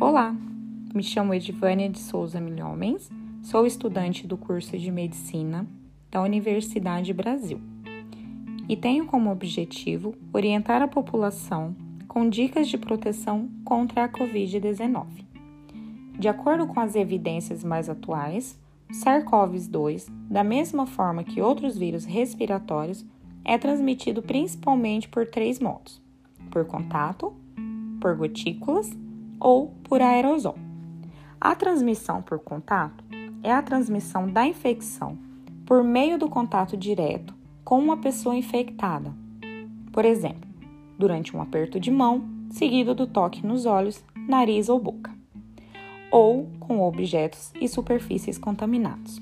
Olá, me chamo Edivânia de Souza Milhomens, sou estudante do curso de Medicina da Universidade Brasil e tenho como objetivo orientar a população com dicas de proteção contra a Covid-19. De acordo com as evidências mais atuais, o SARS-CoV-2, da mesma forma que outros vírus respiratórios, é transmitido principalmente por três modos: por contato, por gotículas ou por aerosol. A transmissão por contato é a transmissão da infecção por meio do contato direto com uma pessoa infectada. Por exemplo, durante um aperto de mão, seguido do toque nos olhos, nariz ou boca, ou com objetos e superfícies contaminados.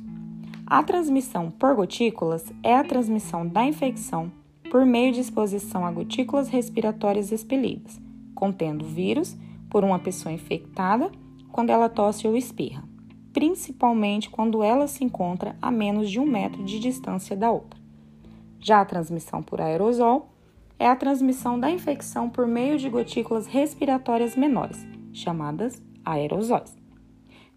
A transmissão por gotículas é a transmissão da infecção por meio de exposição a gotículas respiratórias expelidas, contendo vírus por uma pessoa infectada quando ela tosse ou espirra, principalmente quando ela se encontra a menos de um metro de distância da outra. Já a transmissão por aerosol é a transmissão da infecção por meio de gotículas respiratórias menores, chamadas aerosóis,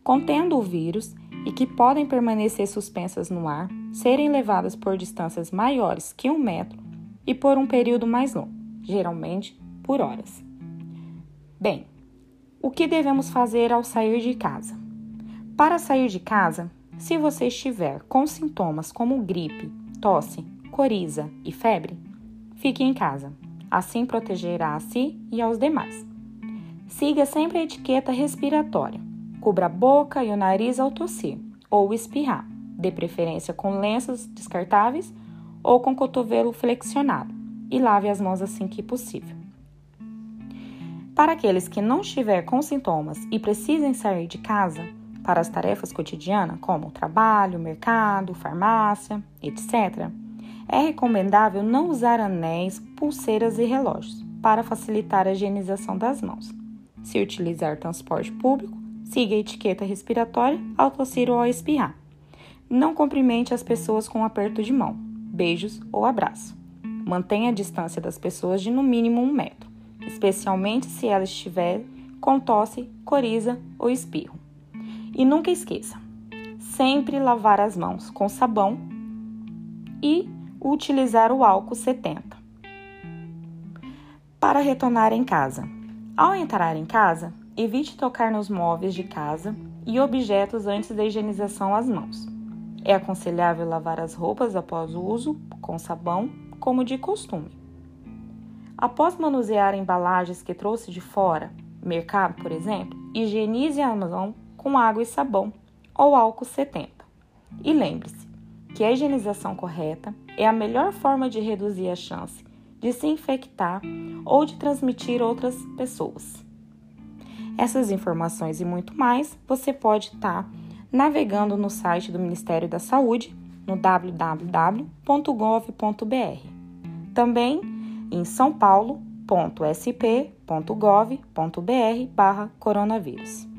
contendo o vírus e que podem permanecer suspensas no ar, serem levadas por distâncias maiores que um metro e por um período mais longo, geralmente por horas. Bem, o que devemos fazer ao sair de casa? Para sair de casa, se você estiver com sintomas como gripe, tosse, coriza e febre, fique em casa. Assim protegerá a si e aos demais. Siga sempre a etiqueta respiratória. Cubra a boca e o nariz ao tossir ou espirrar, de preferência com lenços descartáveis ou com cotovelo flexionado, e lave as mãos assim que possível. Para aqueles que não estiver com sintomas e precisem sair de casa para as tarefas cotidianas, como trabalho, mercado, farmácia, etc., é recomendável não usar anéis, pulseiras e relógios para facilitar a higienização das mãos. Se utilizar transporte público, siga a etiqueta respiratória ao tossir ou ao espirrar. Não cumprimente as pessoas com um aperto de mão, beijos ou abraço. Mantenha a distância das pessoas de no mínimo um metro especialmente se ela estiver com tosse, coriza ou espirro. E nunca esqueça, sempre lavar as mãos com sabão e utilizar o álcool 70. Para retornar em casa. Ao entrar em casa, evite tocar nos móveis de casa e objetos antes da higienização às mãos. É aconselhável lavar as roupas após o uso com sabão, como de costume. Após manusear embalagens que trouxe de fora, mercado, por exemplo, higienize a mão com água e sabão ou álcool 70. E lembre-se que a higienização correta é a melhor forma de reduzir a chance de se infectar ou de transmitir outras pessoas. Essas informações e muito mais você pode estar navegando no site do Ministério da Saúde no www.gov.br. Também em sãopaulo.sp.gov.br/coronavírus.